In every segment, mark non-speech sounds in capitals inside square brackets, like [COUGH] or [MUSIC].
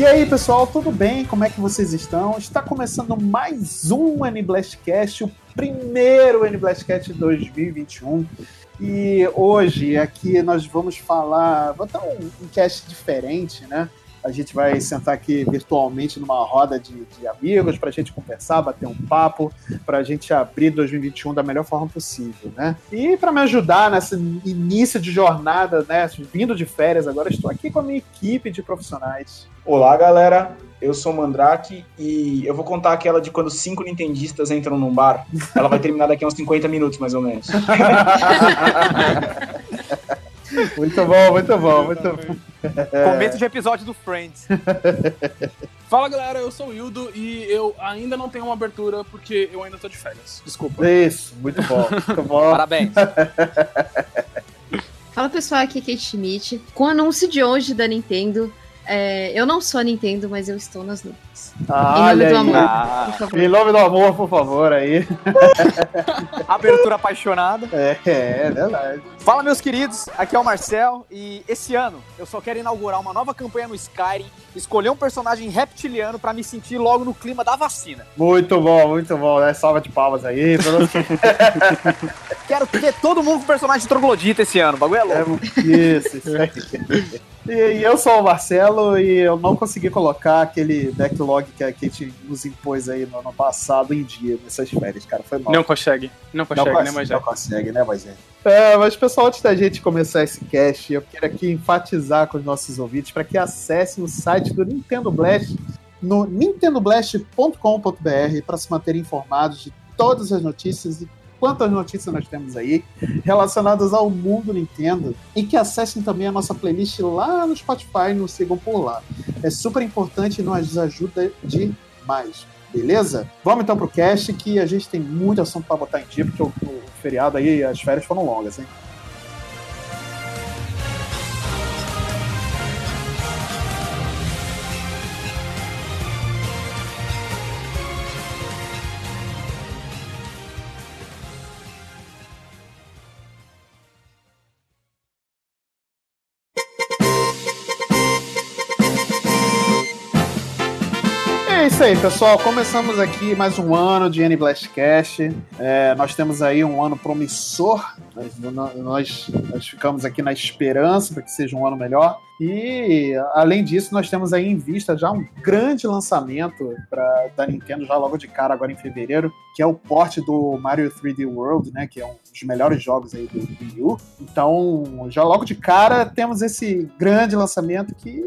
E aí, pessoal, tudo bem? Como é que vocês estão? Está começando mais um N-Blastcast, o primeiro N-Blastcast 2021. E hoje aqui nós vamos falar, vou dar um, um cast diferente, né? A gente vai sentar aqui virtualmente numa roda de, de amigos para a gente conversar, bater um papo, para a gente abrir 2021 da melhor forma possível, né? E para me ajudar nesse início de jornada, né? Vindo de férias agora, estou aqui com a minha equipe de profissionais. Olá, galera. Eu sou o Mandrake e eu vou contar aquela de quando cinco nintendistas entram num bar. Ela vai terminar daqui a uns 50 minutos, mais ou menos. [LAUGHS] muito bom, muito bom, muito bom. Começo de episódio do Friends. [LAUGHS] Fala galera, eu sou o Hildo e eu ainda não tenho uma abertura porque eu ainda tô de férias. Desculpa. Isso, muito bom, muito bom. Parabéns. Fala pessoal, aqui é Kate Schmidt. Com o anúncio de hoje da Nintendo, é, eu não sou a Nintendo, mas eu estou nas nuvens. Ah, em nome do amor, Ah. por favor. Em nome do amor, por favor, aí. [LAUGHS] Abertura apaixonada. É, é verdade. Fala, meus queridos. Aqui é o Marcel e esse ano eu só quero inaugurar uma nova campanha no Skyrim, escolher um personagem reptiliano pra me sentir logo no clima da vacina. Muito bom, muito bom, né? Salva de palmas aí. [LAUGHS] Quero ter todo mundo com personagem troglodita esse ano. O bagulho é É, louco. isso, isso aí. [LAUGHS] E, e eu sou o Marcelo e eu não consegui colocar aquele backlog que a Kate nos impôs aí no ano passado em dia, nessas férias, cara. Foi mal. Não consegue. Não consegue, não, né, consegue, mas não já. consegue, né, mas é. É, mas pessoal, antes da gente começar esse cast, eu quero aqui enfatizar com os nossos ouvintes para que acessem o site do Nintendo Blast no nintendoblast.com.br para se manterem informados de todas as notícias e quantas notícias nós temos aí relacionadas ao mundo Nintendo e que acessem também a nossa playlist lá no Spotify nos sigam por lá. É super importante e nos ajuda demais. Beleza? Vamos então pro cast que a gente tem muito assunto para botar em dia, porque o, o feriado aí, as férias foram longas, hein? Isso aí, pessoal. Começamos aqui mais um ano de N Blastcast. É, nós temos aí um ano promissor. Nós, nós, nós ficamos aqui na esperança para que seja um ano melhor. E, além disso, nós temos aí em vista já um grande lançamento pra, da Nintendo, já logo de cara, agora em fevereiro, que é o porte do Mario 3D World, né? Que é um dos melhores jogos aí do Wii U. Então, já logo de cara, temos esse grande lançamento que,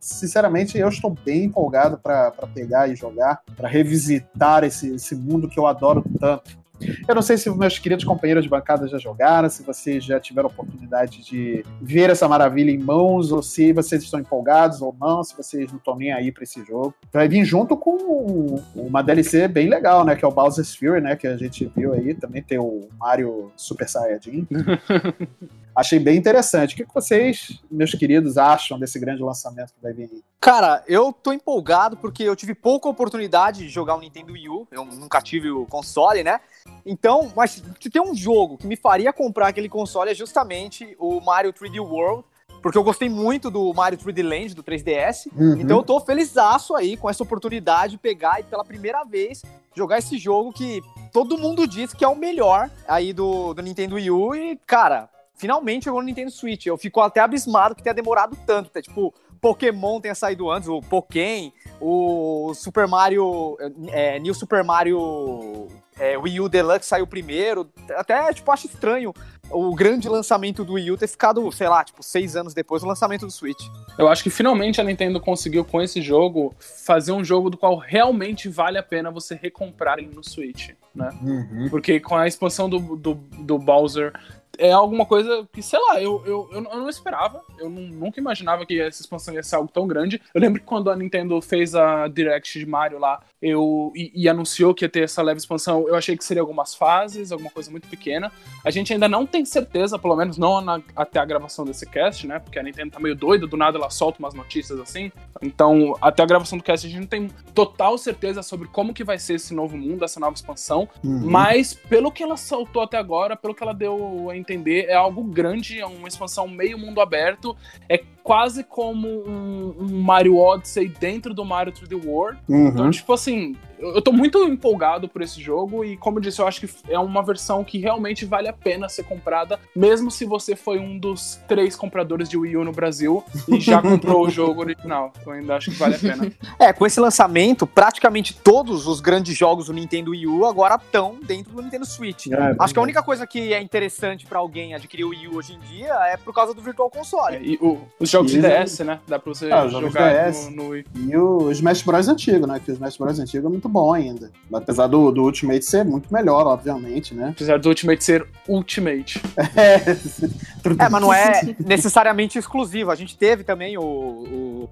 sinceramente, eu estou bem empolgado para pegar e jogar, para revisitar esse, esse mundo que eu adoro tanto. Eu não sei se meus queridos companheiros de bancada já jogaram, se vocês já tiveram oportunidade de ver essa maravilha em mãos, ou se vocês estão empolgados ou não, se vocês não estão nem aí para esse jogo. Vai vir junto com uma DLC bem legal, né? Que é o Bowser's Fury, né? Que a gente viu aí. Também tem o Mario Super Saiyajin. [LAUGHS] Achei bem interessante. O que vocês, meus queridos, acham desse grande lançamento que vai vir aí? Cara, eu tô empolgado porque eu tive pouca oportunidade de jogar o Nintendo Wii U. Eu nunca tive o console, né? Então, mas se tem um jogo que me faria comprar aquele console é justamente o Mario 3D World. Porque eu gostei muito do Mario 3D Land, do 3DS. Uhum. Então eu tô felizaço aí com essa oportunidade de pegar e pela primeira vez jogar esse jogo que todo mundo diz que é o melhor aí do, do Nintendo Wii U. E, cara, finalmente chegou no Nintendo Switch. Eu fico até abismado que tenha demorado tanto. Tá? Tipo, Pokémon tenha saído antes, o Pokémon, o Super Mario, é, New Super Mario é, Wii U Deluxe saiu primeiro. Até, tipo, acho estranho o grande lançamento do Wii U ter ficado, sei lá, tipo, seis anos depois do lançamento do Switch. Eu acho que finalmente a Nintendo conseguiu, com esse jogo, fazer um jogo do qual realmente vale a pena você recomprar ele no Switch. né? Uhum. Porque com a expansão do, do, do Bowser é alguma coisa que, sei lá, eu, eu, eu não esperava. Eu nunca imaginava que essa expansão ia ser algo tão grande. Eu lembro que quando a Nintendo fez a Direct de Mario lá, eu e, e anunciou que ia ter essa leve expansão, eu achei que seria algumas fases, alguma coisa muito pequena. A gente ainda não tem certeza, pelo menos não na- até a gravação desse cast, né? Porque a Nintendo tá meio doida, do nada ela solta umas notícias assim. Então, até a gravação do cast, a gente não tem total certeza sobre como que vai ser esse novo mundo, essa nova expansão. Uhum. Mas, pelo que ela soltou até agora, pelo que ela deu a entender, é algo grande, é uma expansão meio mundo aberto. É quase como um, um Mario Odyssey dentro do Mario 3D World. Então, Uhum. tipo assim, eu tô muito empolgado por esse jogo e, como eu disse, eu acho que é uma versão que realmente vale a pena ser comprada, mesmo se você foi um dos três compradores de Wii U no Brasil e já [LAUGHS] comprou o jogo original. Eu ainda acho que vale a pena. É, com esse lançamento, praticamente todos os grandes jogos do Nintendo Wii U agora estão dentro do Nintendo Switch. É, Acho que a única coisa que é interessante pra alguém adquirir o Wii U hoje em dia é por causa do Virtual Console. É, e o- os jogos de E- DS, né? Dá pra você Ah, jogar DS. no, no Wii. E o Smash Bros. antigo, né? Que o Smash Bros. antigo é muito bom ainda. Apesar do, do Ultimate ser muito melhor, obviamente, né? Apesar do Ultimate ser Ultimate. É, É, mas não é [LAUGHS] necessariamente exclusivo. A gente teve também o, o,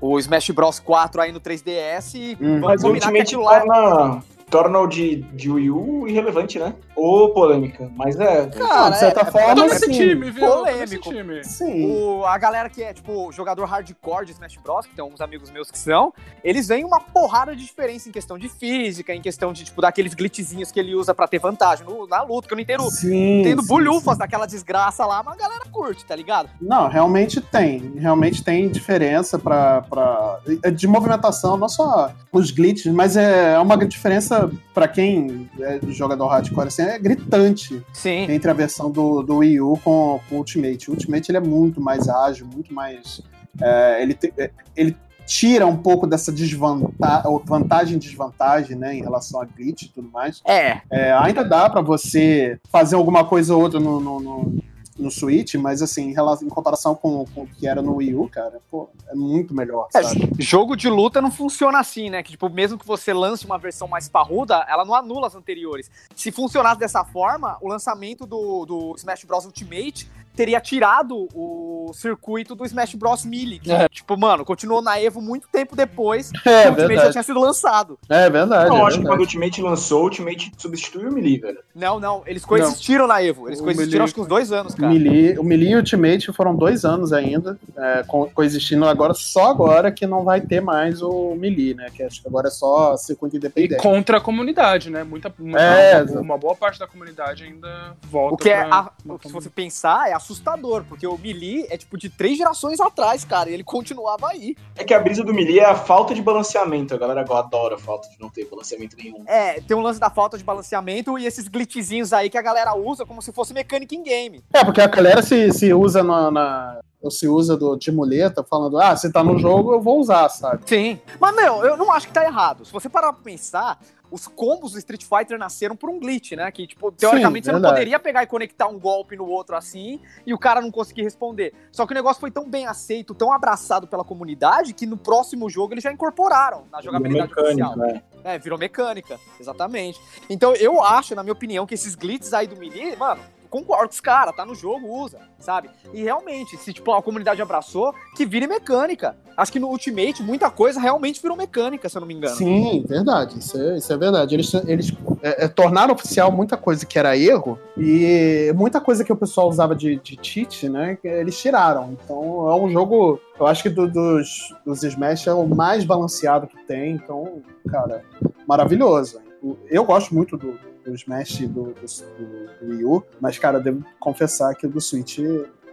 o Smash Bros 4 aí no 3DS e Hum. vamos Mas o Ultimate lá... torna, torna o de, de Wii U irrelevante, né? Ou polêmica. Mas é. Cara, de certa é- Eu forma, tô nesse sim. time, viu? Eu tô nesse polêmico. time. Sim. O, a galera que é, tipo, jogador hardcore de Smash Bros, que tem uns amigos meus que são, eles veem uma porrada de diferença em questão de física, em questão de, tipo, daqueles glitchzinhos que ele usa pra ter vantagem no- na luta, que eu não entendo, Sim, entendo sim, bulhufas daquela desgraça lá, mas a galera curte, tá ligado? Não, realmente tem. Realmente tem diferença pra, pra... é de movimentação, não só os glitches, mas é uma diferença pra quem é jogador hardcore, assim, é gritante Sim. entre a versão do, do Wii U com, com o Ultimate. O Ultimate ele é muito mais ágil, muito mais. é, ele, te- é, ele tira um pouco dessa desvantagem, vantagem desvantagem, né, em relação a glitch e tudo mais. É, É, ainda dá pra você fazer alguma coisa ou outra no, no, no, no Switch, mas assim, em, relação, em comparação com, com o que era no Wii U, cara, pô, é muito melhor, É, jogo de luta não funciona assim, né? Que, tipo, mesmo que você lance uma versão mais parruda, ela não anula as anteriores. Se funcionasse dessa forma, o lançamento do, do Smash Bros. Ultimate teria tirado o circuito do Smash Bros. Melee. que, É. Tipo, mano, continuou na Evo muito tempo depois que É o Ultimate já tinha sido lançado. É verdade. Eu é acho que quando o verdade. Ultimate lançou, o Ultimate substituiu o Melee, velho. Não, não, eles coexistiram na Evo. Eles O coexistiram Melee- acho que uns dois anos, O cara. Melee, o Melee e o Ultimate foram dois anos ainda, é, co- coexistindo agora, só agora que não vai ter mais o Melee, né? Que acho que agora é só circuito E independente. contra a comunidade, né? Muita, muita- É, uma, uma boa parte da comunidade ainda volta O que é, pra- a- se você pensar, é assustador, porque o Melee é tipo de três gerações atrás, cara, e ele continuava aí. É que a brisa do Melee é a falta de balanceamento. A galera adora a falta de não ter balanceamento nenhum. É, tem um lance da falta de balanceamento e esses glitchzinhos aí que a galera usa como se fosse mecânica em game. É, porque a galera se, se usa na, na- se usa do, de muleta, falando, ah, você tá no jogo, eu vou usar, sabe? Sim. Mas, meu, eu não acho que tá errado. Se você parar pra pensar, os combos do Street Fighter nasceram por um glitch, né? Que, tipo, teoricamente você não poderia pegar e conectar um golpe no outro assim e o cara não conseguir responder. Só que o negócio foi tão bem aceito, tão abraçado pela comunidade, que no próximo jogo eles já incorporaram na jogabilidade oficial. né? É, virou mecânica, exatamente. Então eu acho, na minha opinião, que esses glitches aí do Melee, mano, concordo com os caras, tá no jogo, usa, sabe? E realmente, se tipo, a comunidade abraçou, que vire mecânica. Acho que no Ultimate muita coisa realmente virou mecânica, se eu não me engano. Sim, verdade, isso é, isso é verdade. Eles, eles é, é, tornaram oficial muita coisa que era erro e muita coisa que o pessoal usava de, de cheat, né, eles tiraram. Então é um jogo, eu acho que do- dos, dos Smash é o mais balanceado que tem, então, cara, maravilhoso. Eu gosto muito do, do Smash do, do, do Wii U, mas, cara, devo confessar que o do Switch,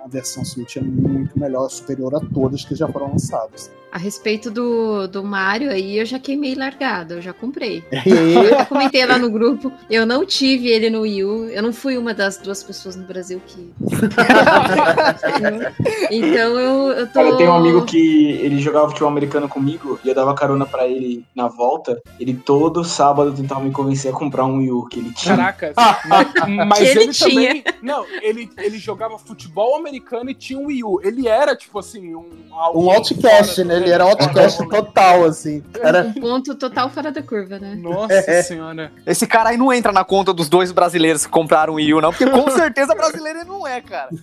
a versão Switch é muito melhor, superior a todas que já foram lançadas. A respeito do, do Mario aí, eu já queimei largada, eu já comprei. E [LAUGHS] Eu comentei lá no grupo, eu não tive ele no Wii U, eu não fui uma das duas pessoas no Brasil que. [LAUGHS] então eu, eu tô. Cara, eu tenho um amigo que ele jogava futebol americano comigo e eu dava carona pra ele na volta. Ele todo sábado tentava me convencer a comprar um Wii U que ele tinha. Caraca, mas, [LAUGHS] mas Que ele ele, também. Não, ele, ele jogava futebol americano americano e tinha um Wii U. Ele era, tipo assim, um. Um outcast, né? Ele era outcast total, assim. Era... Um ponto total fora da curva, né? Nossa senhora. Esse cara aí não entra na conta dos dois brasileiros que compraram o Wii U, não, porque com [LAUGHS] certeza brasileiro ele não é, cara. [LAUGHS]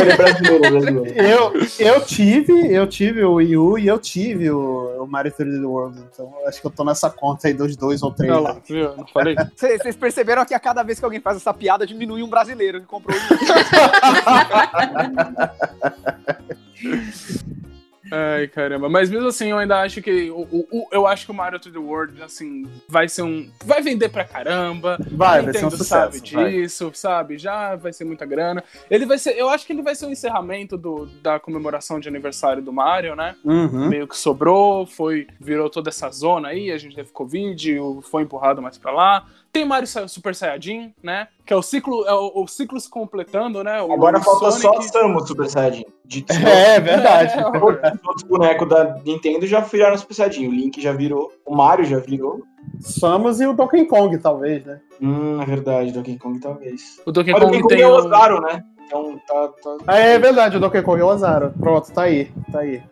Ele é brasileiro, é brasileiro. Eu, eu tive, eu tive o Wii U e eu tive o, o Mario 3D World. Então eu acho que eu tô nessa conta aí dos dois ou três. Olha lá, viu? Não falei? [LAUGHS] Vocês vocês perceberam que a cada vez que alguém faz essa piada, diminui um brasileiro que comprou o Wii U. [LAUGHS] Ai, caramba. Mas mesmo assim, eu ainda acho que. O, o- eu acho que o Mario 3D World, assim, vai ser um. Vai vender pra caramba. Vai, vai ser um sucesso. sabe vai. disso, sabe? Já vai ser muita grana. Ele vai ser. Eu acho que ele vai ser o encerramento do, da comemoração de aniversário do Mario, né? Uhum. Meio que sobrou, foi. Virou toda essa zona aí, a gente teve Covid, foi empurrado mais pra lá. Tem Mario Super Saiyajin, né? Que é o ciclo, é o, o ciclo se completando, né? O Agora falta só a Sonic- Samus Super Saiyajin. De [LAUGHS] É, é verdade. É, Todos os outros bonecos da Nintendo já viraram Super Saiyajin. O Link já virou, o Mario já virou. Samus e o Donkey Kong, talvez, né? Hum, é verdade, Donkey Kong talvez. O Donkey Mas o Donkey Kong Kong tem é o o... Ozaru, né? Então tá. tá... Ah, é verdade, o Donkey Kong é o Ozaru. Pronto, tá aí, tá aí.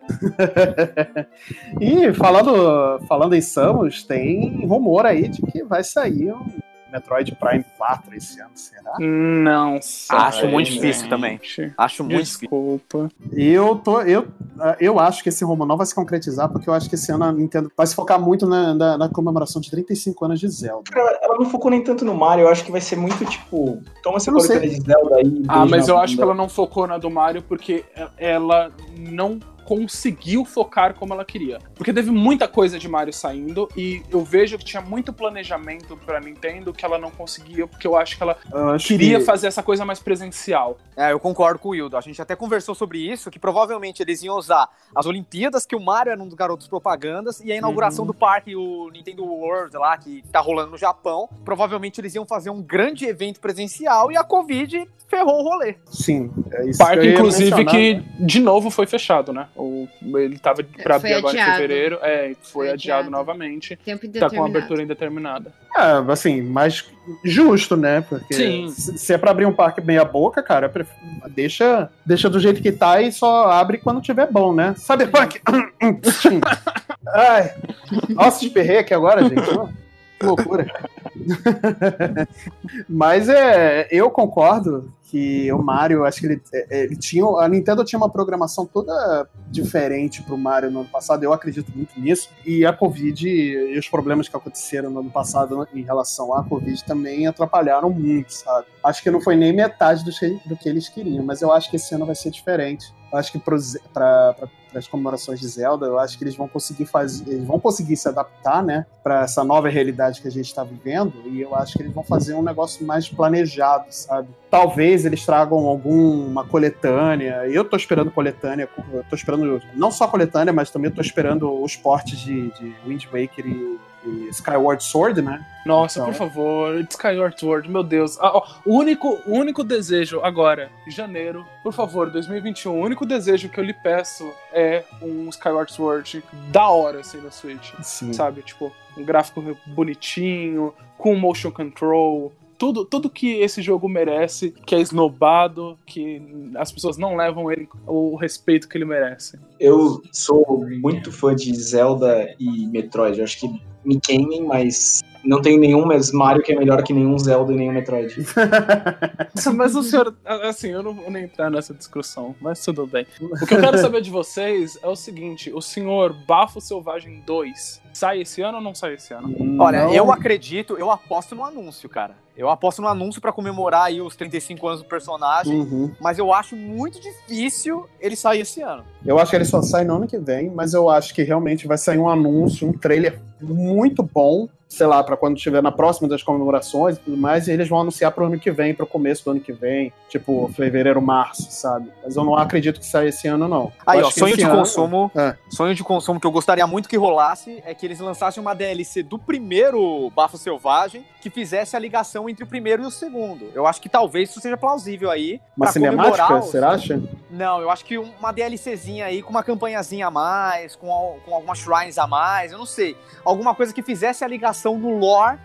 [LAUGHS] e falando, falando em Samus, tem rumor aí de que vai sair um Metroid Prime 4 esse ano, será? Não Acho sei, muito difícil gente. também. Acho muito difícil. Desculpa. Eu tô. Eu, eu acho que esse não vai se concretizar, porque eu acho que esse ano a Nintendo vai se focar muito na, na, na comemoração de 35 anos de Zelda. Ela, ela não focou nem tanto no Mario, eu acho que vai ser muito tipo. Toma essa Eu não sei. coletânea de Zelda aí. Ah, mas eu acho que bunda. ela não focou na do Mario porque ela não conseguiu focar como ela queria. Porque teve muita coisa de Mario saindo e eu vejo que tinha muito planejamento pra Nintendo que ela não conseguia, porque eu acho que ela acho queria que- fazer essa coisa mais presencial. É, eu concordo com o Wildo. A gente até conversou sobre isso, que provavelmente eles iam usar as Olimpíadas, que o Mario era um dos garotos propagandas, e a inauguração do parque, o Nintendo World lá, que tá rolando no Japão. Provavelmente eles iam fazer um grande evento presencial e a Covid ferrou o rolê. Sim, é isso que Parque, eu ia inclusive, mencionar, que né? de novo foi fechado, né? O, ele tava pra Foi abrir agora adiado. em fevereiro. É, foi, Foi adiado, adiado. novamente. Tempo Tá com abertura indeterminada. É, assim, mas justo, né? Porque Sim. se se é pra abrir um parque meia boca, cara, deixa, deixa do jeito que tá e só abre quando tiver bom, né? Cyberpunk! [LAUGHS] Ai, nossa, esperrei aqui agora, gente. Que loucura. [LAUGHS] Mas é, eu concordo que o Mario, acho que ele, é, ele tinha. A Nintendo tinha uma programação toda diferente pro Mario no ano passado, eu acredito muito nisso. E a Covid e os problemas que aconteceram no ano passado em relação à Covid também atrapalharam muito, sabe? Acho que não foi nem metade do que, do que eles queriam, mas eu acho que esse ano vai ser diferente. Eu acho que para as comemorações de Zelda, eu acho que eles vão conseguir fazer, eles vão conseguir se adaptar, né, para essa nova realidade que a gente está vivendo, e eu acho que eles vão fazer um negócio mais planejado, sabe? Talvez eles tragam alguma coletânea. Eu tô esperando coletânea, eu tô esperando não só coletânea, mas também tô esperando os portes de, de Wind Waker e, Skyward Sword, né? Nossa, Então. por favor, Skyward Sword, meu Deus. Ah, ó, o, único, único desejo agora, janeiro, por favor, 2021, o único desejo que eu lhe peço é um Skyward Sword da hora, assim, na Switch. Sim. Sabe? Tipo, um gráfico bonitinho, com motion control. Tudo, tudo que esse jogo merece, que é esnobado, que as pessoas não levam ele o respeito que ele merece. Eu sou muito fã de Zelda e Metroid. Eu acho que me queimem, mas não tem nenhum mas Mario que é melhor que nenhum Zelda e nenhum Metroid. [LAUGHS] Mas o senhor, assim, eu não vou nem entrar nessa discussão, mas tudo bem. O que eu quero saber de vocês é o seguinte: o senhor Bafo Selvagem 2 sai esse ano ou não sai esse ano? Olha, Não- eu acredito, eu aposto no anúncio, cara. Eu aposto no anúncio pra comemorar aí os 35 anos do personagem, Uhum. mas eu acho muito difícil ele sair esse ano. Eu acho que ele só sai no ano que vem, mas eu acho que realmente vai sair um anúncio, um trailer muito bom, sei lá, pra quando estiver na próxima das comemorações e tudo mais, e eles vão anunciar pro ano que vem, pro começo do ano que vem, tipo fevereiro, março, sabe? Mas eu não acredito que saia esse ano, não. Aí, ó, sonho de ano- consumo. É. Sonho de consumo que eu gostaria muito que rolasse é que eles lançassem uma DLC do primeiro Bafo Selvagem que fizesse a ligação entre o primeiro e o segundo. Eu acho que talvez isso seja plausível aí. Uma cinemática, você acha? Não, eu acho que uma DLCzinha aí com uma campanhazinha a mais, com, com algumas shrines a mais, eu não sei. Alguma coisa que fizesse a ligação no lore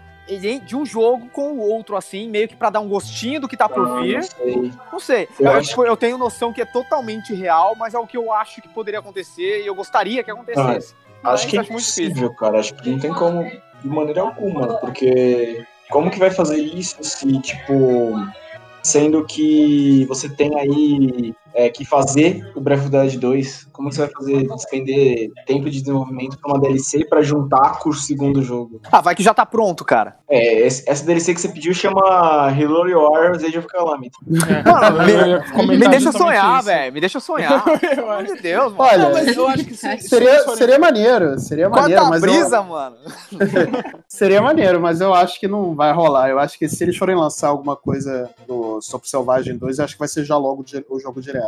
de um jogo com o outro, assim, meio que pra dar um gostinho do que tá por Ah, vir. não sei. Não sei. Eu Eu, acho- tipo, eu tenho noção que é totalmente real, mas é o que eu acho que poderia acontecer e eu gostaria que acontecesse. Mas Acho que é acho muito difícil. impossível, cara. Acho que não tem como de maneira alguma, porque como que vai fazer isso se, tipo, sendo que você tem aí é, que fazer o Breath of the Wild 2, como você vai fazer despender tempo de desenvolvimento pra uma DLC pra juntar com o segundo jogo? Ah, vai que já tá pronto, cara. É, essa DLC que você pediu chama Halo Wars Age of Calamity. Mano, Eu ia me, me deixa sonhar, velho. Me deixa sonhar. [LAUGHS] Pelo amor de Deus, mano. Olha, Não, mas eu acho que se, se seria, forem- seria maneiro, seria maneiro, Quanta mas eu- brisa, [LAUGHS] mano. seria maneiro, mas eu acho que não vai rolar. Eu acho que se eles forem lançar alguma coisa do Sop Selvagem 2, eu acho que vai ser já logo o jogo direto.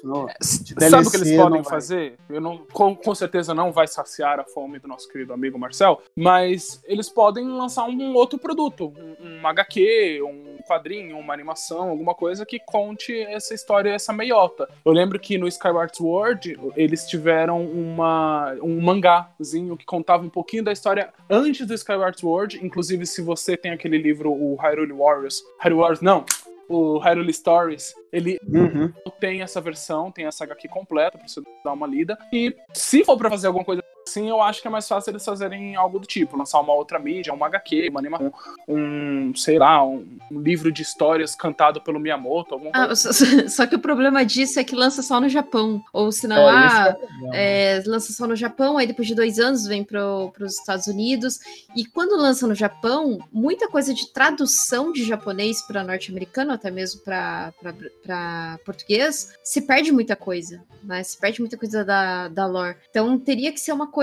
Senão, de Sabe o que eles podem fazer? Eu não, com, com certeza não vai saciar a fome do nosso querido amigo Marcel, mas eles podem lançar um outro produto, um, um HQ, um quadrinho, uma animação, alguma coisa que conte essa história, essa meiota. Eu lembro que no Skyward Sword eles tiveram uma, um mangazinho que contava um pouquinho da história antes do Skyward Sword, inclusive se você tem aquele livro, o Hyrule Warriors, Hyrule Warriors não, o Hyrule Stories, ele Uhum. tem essa versão, tem essa HQ completa pra você dar uma lida. E se for pra fazer alguma coisa assim, eu acho que é mais fácil eles fazerem algo do tipo, lançar uma outra mídia, uma HQ, uma animação, um, sei lá, um, livro de histórias cantado pelo Miyamoto, alguma. Ah, só, [LAUGHS] só que o problema disso é que lança só no Japão. Ou senão, É, esse é ah, problema. é, lança só no Japão, aí depois de dois anos vem para os Estados Unidos. E quando lança no Japão, muita coisa de tradução de japonês para norte-americano, até mesmo para português, se perde muita coisa, né? Se perde muita coisa da, da lore. Então teria que ser uma coisa.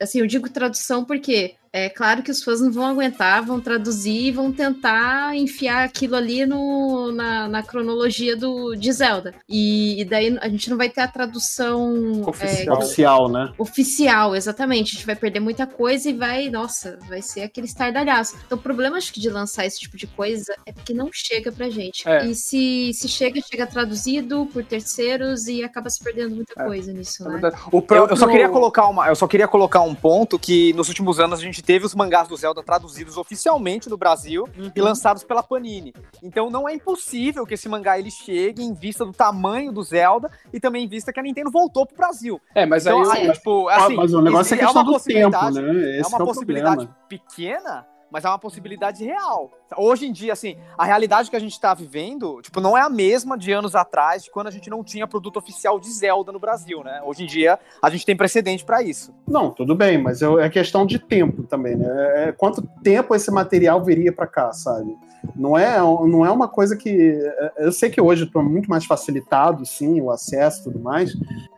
Assim, eu digo tradução porque é claro que os fãs não vão aguentar, vão traduzir e vão tentar enfiar aquilo ali no, na, na cronologia do, de Zelda. E, e daí a gente não vai ter a tradução é, Oficial. Oficial, né? oficial, exatamente. A gente vai perder muita coisa e vai, nossa, vai ser aquele estardalhaço. Então, o problema, acho que, de lançar esse tipo de coisa é porque não chega pra gente. É. E se, se chega, chega traduzido por terceiros e acaba se perdendo muita É. coisa nisso, É né? verdade. O Eu, eu só queria colocar uma, eu só queria colocar um ponto que nos últimos anos a gente teve os mangás do Zelda traduzidos oficialmente no Brasil e lançados pela Panini. Então não é impossível que esse mangá ele chegue em vista do tamanho do Zelda e também em vista que a Nintendo voltou pro Brasil. É, mas aí Então, eu- assim, tipo, assim, mas o negócio é existe- questão uma do tempo, né? é Esse uma que é possibilidade problema. pequena, mas é uma possibilidade real. Hoje em dia, assim, a realidade que a gente tá vivendo, tipo, não é a mesma de anos atrás, de quando a gente não tinha produto oficial de Zelda no Brasil, né? Hoje em dia, a gente tem precedente pra isso. Não, tudo bem, mas é questão de tempo também, né? É quanto tempo esse material viria pra cá, sabe? Não é, não é uma coisa que. Eu sei que hoje estou muito mais facilitado, sim, o acesso e tudo mais,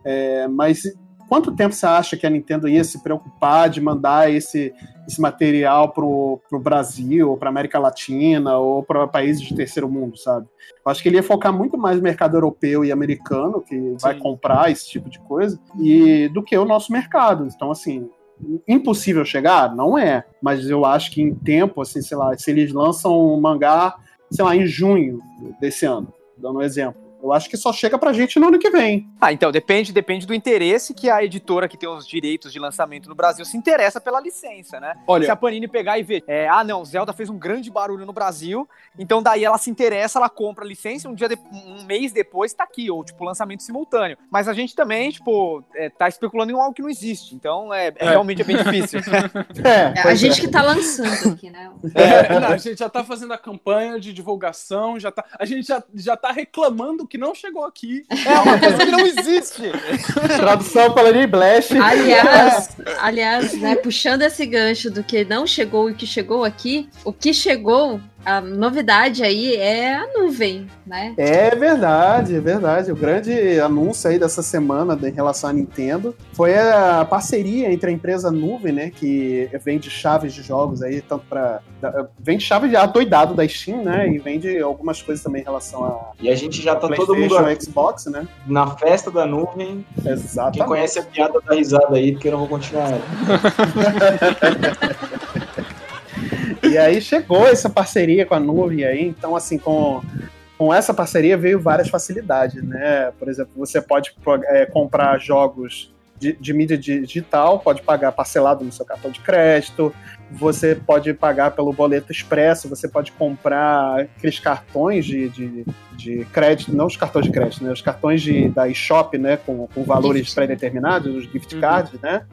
é, mas quanto tempo você acha que a Nintendo ia se preocupar de mandar esse, esse material pro, pro Brasil, pra América Latina, ou para países de terceiro mundo, sabe? Eu acho que ele ia focar muito mais no mercado europeu e americano, que vai Sim. comprar esse tipo de coisa, e do que o nosso mercado. Então, assim, impossível chegar? Não é. Mas eu acho que em tempo, assim, sei lá, se eles lançam um mangá, sei lá, em junho desse ano, dando um exemplo. Eu acho que só chega pra gente no ano que vem. Ah, então depende, depende do interesse que a editora que tem os direitos de lançamento no Brasil se interessa pela licença, né? Olha, Se a Panini pegar e ver, é, ah não, Zelda fez um grande barulho no Brasil, então daí ela se interessa, ela compra a licença, um dia de- um mês depois tá aqui, ou tipo lançamento simultâneo. Mas a gente também, tipo, é, tá especulando em algo que não existe, então é, é, realmente é bem difícil. [LAUGHS] É, É, a pois gente é. que tá lançando aqui, né? É, não, a gente já tá fazendo a campanha de divulgação, já tá, a gente já, já tá reclamando que não chegou aqui. É uma coisa que não existe. [LAUGHS] Tradução pela Lee Blash. Aliás, aliás, né, puxando esse gancho do que não chegou e o que chegou aqui, o que chegou, a novidade aí é a nuvem, né? É verdade, é verdade. O grande anúncio aí dessa semana em relação à Nintendo foi a parceria entre a empresa Nuvem, né, que vende chaves de jogos aí, tanto para vende chave adoidado da Steam, né, e vende algumas coisas também em relação a E a gente já tá todo mundo Xbox, né? na festa da nuvem. Exatamente. Quem conhece a piada da risada aí, porque eu não vou continuar ela. [LAUGHS] E aí chegou essa parceria com a nuvem aí, então assim, com, com essa parceria veio várias facilidades, né? Por exemplo, você pode é, comprar jogos de, de mídia digital, pode pagar parcelado no seu cartão de crédito, você pode pagar pelo boleto expresso, você pode comprar aqueles cartões de, de, de crédito, não os cartões de crédito, né? Os cartões de, da eShop, né? Com, com valores pré-determinados, os gift cards, né?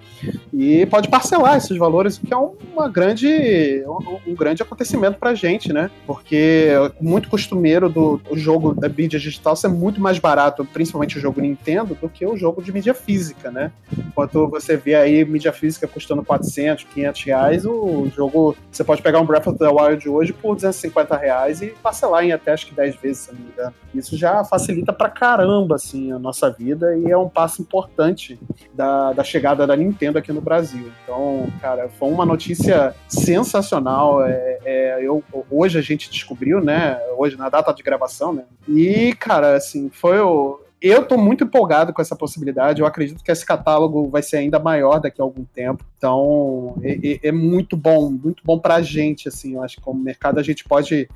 E pode parcelar esses valores, o que é uma grande, um, um grande acontecimento pra gente, né? Porque é muito costumeiro do jogo da mídia digital ser muito mais barato, principalmente o jogo Nintendo, do que o jogo de mídia física, né? Enquanto você vê aí mídia física custando 400, 500 reais, o jogo, você pode pegar um Breath of the Wild hoje por 250 reais e parcelar em até acho que 10 vezes, se não me engano. Isso já facilita pra caramba, assim, a nossa vida e é um passo importante da, da chegada da Nintendo aqui no Brasil. Então, cara, foi uma notícia sensacional. É, é, eu, hoje a gente descobriu, né? Hoje, na data de gravação, né? E, cara, assim, foi o. Eu tô muito empolgado com essa possibilidade. Eu acredito que esse catálogo vai ser ainda maior daqui a algum tempo. Então, é, é- é muito bom, muito bom pra gente, assim. Eu acho que como mercado a gente pode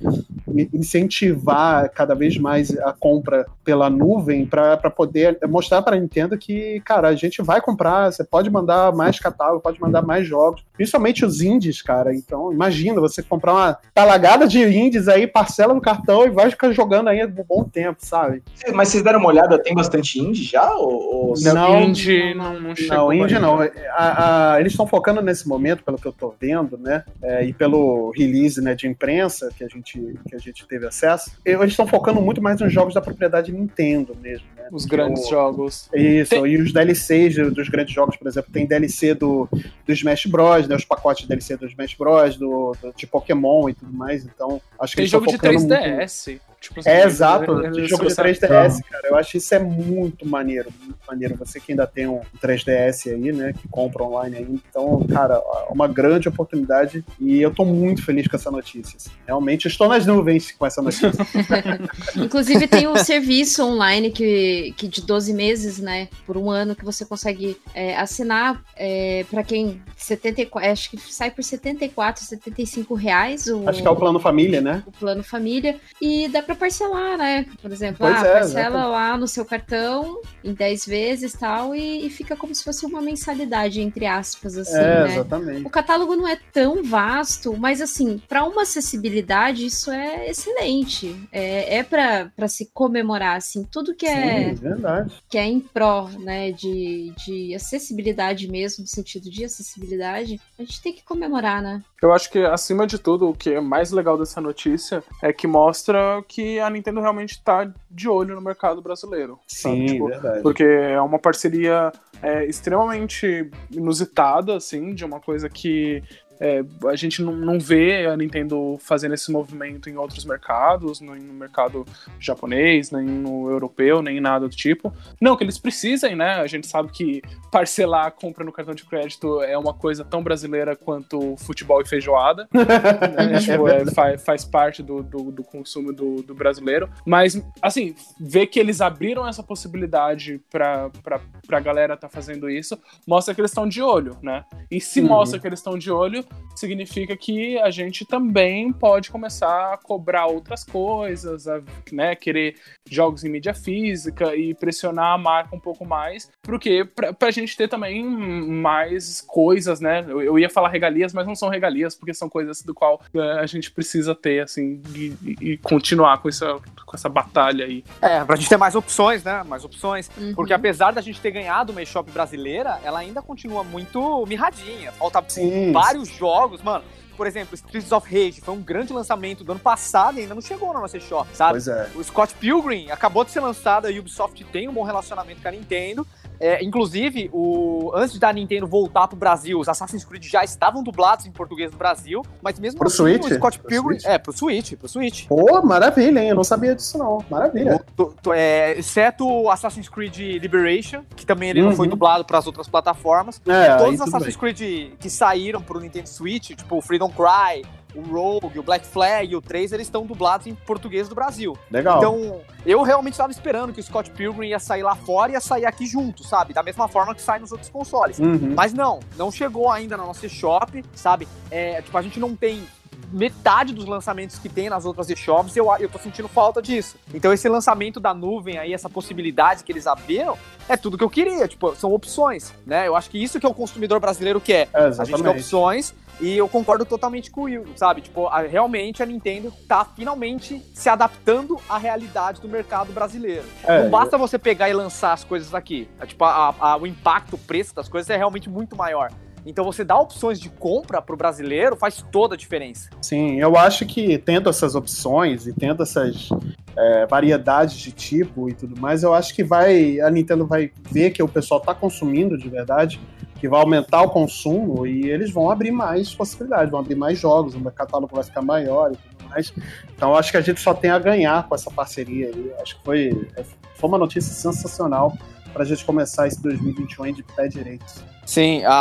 incentivar cada vez mais a compra pela nuvem para poder mostrar para a Nintendo que, cara, a gente vai comprar, você pode mandar mais catálogo, pode mandar mais jogos, principalmente os indies, cara. Então, imagina você comprar uma talagada de indies aí, parcela no cartão e vai ficar jogando aí um bom tempo, sabe? Mas vocês deram uma olhada, tem bastante indie já? Ou, ou- Não, Indie não, não chegou. Não, indie não. A- a- eles estão focando nesse momento, pelo que eu tô vendo, né? é, e pelo release né, de imprensa que a gente, que a gente teve acesso, eles estão focando muito mais nos jogos da propriedade Nintendo mesmo? Os grandes O- jogos. Isso, Tem- e os DLCs do- dos grandes jogos, por exemplo, tem DLC do, do Smash Bros, né? Os pacotes de DLC do Smash Bros, do, do- de Pokémon e tudo mais. Então, acho que Tem jogo de focando muito- 3DS. Tipo, assim, é, exato, de jogo de trouxeram- 3DS, cara. Eu acho isso é muito maneiro, muito maneiro. Você que ainda tem um 3DS aí, né, que compra online aí. Então, cara, uma grande oportunidade e eu tô muito feliz com essa notícia. assim. Realmente estou nas nuvens com essa notícia. [LAUGHS] [LAUGHS] Inclusive tem um serviço online que, que de 12 meses, né? Por um ano que você consegue é, assinar é, para quem 74, acho que sai por 74, 75 reais o, acho que é o plano família, né? o plano família e dá para parcelar, né? Por exemplo, ah, é, parcela lá no seu cartão em 10 vezes tal e, e fica como se fosse uma mensalidade entre aspas assim, é, né? exatamente. O catálogo não é tão vasto, mas assim, para uma acessibilidade, isso é excelente. É, é para se comemorar, assim, tudo que é, Sim, verdade. que é em pró, né, de, de acessibilidade mesmo, no sentido de acessibilidade, a gente tem que comemorar, né? Eu acho que, acima de tudo, o que é mais legal dessa notícia é que mostra que a Nintendo realmente tá de olho no mercado brasileiro. Sim, Tipo, verdade. porque é uma parceria é, extremamente inusitada, assim, de uma coisa que é, a gente não, não vê a Nintendo fazendo esse movimento em outros mercados, nem no mercado japonês, nem no europeu, nem nada do tipo. Não que eles precisem, né? A gente sabe que parcelar a compra no cartão de crédito é uma coisa tão brasileira quanto futebol e feijoada. [LAUGHS] né? Tipo, é, faz, faz parte do, do, do consumo do, do brasileiro. Mas, assim, ver que eles abriram essa possibilidade pra, pra, pra galera tá fazendo isso, mostra que eles estão de olho, né? E se Uhum. mostra que eles estão de olho, significa que a gente também pode começar a cobrar outras coisas, a né, querer jogos em mídia física e pressionar a marca um pouco mais, porque pra, pra gente ter também mais coisas, né? Eu, eu ia falar regalias, mas não são regalias, porque são coisas do qual né, a gente precisa ter, assim, e, e- e continuar com essa, com essa batalha aí. É, pra gente ter mais opções, né? Mais opções. Uhum. Porque apesar da gente ter ganhado uma eShop brasileira, ela ainda continua muito mirradinha. Falta Sim. vários jogos, mano. Por exemplo, Streets of Rage foi um grande lançamento do ano passado e ainda não chegou na nossa eShop, sabe? Pois é. O Scott Pilgrim acabou de ser lançado, a Ubisoft tem um bom relacionamento com a Nintendo. É, inclusive, o, antes da Nintendo voltar pro Brasil, os Assassin's Creed já estavam dublados em português no Brasil, mas mesmo Pro assim, Switch? o Scott Pro Pilgrim. Switch? É, pro Switch, pro Switch. Pô, maravilha, hein? Eu não sabia disso, não. Maravilha. Tu- tu- é, exceto o Assassin's Creed Liberation, que também ele não Uhum. foi dublado para as outras plataformas. É, aí Todos os Assassin's Creed que saíram pro Nintendo Switch, tipo o Freedom Cry, o Rogue, o Black Flag e o 3, eles estão dublados em português do Brasil. Legal. Então, eu realmente estava esperando que o Scott Pilgrim ia sair lá fora e ia sair aqui junto, sabe? Da mesma forma que sai nos outros consoles. Uhum. Mas não, não chegou ainda na nossa shop, sabe? É, tipo, a gente não tem metade dos lançamentos que tem nas outras eShops, eu, eu tô sentindo falta disso. Então esse lançamento da nuvem aí, essa possibilidade que eles abriram, é tudo que eu queria. Tipo, são opções, né? Eu acho que isso que é o consumidor brasileiro quer. É, A gente quer opções e eu concordo totalmente com o Will, sabe? Tipo, a- realmente a Nintendo tá finalmente se adaptando à realidade do mercado brasileiro. É, Não basta você pegar e lançar as coisas aqui. É, Tipo, a- a- o impacto, o preço das coisas é realmente muito maior. Então você dá opções de compra pro brasileiro faz toda a diferença. Sim, eu acho que tendo essas opções e tendo essas é, variedades de tipo e tudo mais, eu acho que vai a Nintendo vai ver que o pessoal está consumindo de verdade, que vai aumentar o consumo e eles vão abrir mais possibilidades, vão abrir mais jogos, o catálogo vai ficar maior e tudo mais. Então acho que a gente só tem a ganhar com essa parceria Acho que foi, foi uma notícia sensacional para a gente começar esse 2021 aí de pé direito. Sim, a,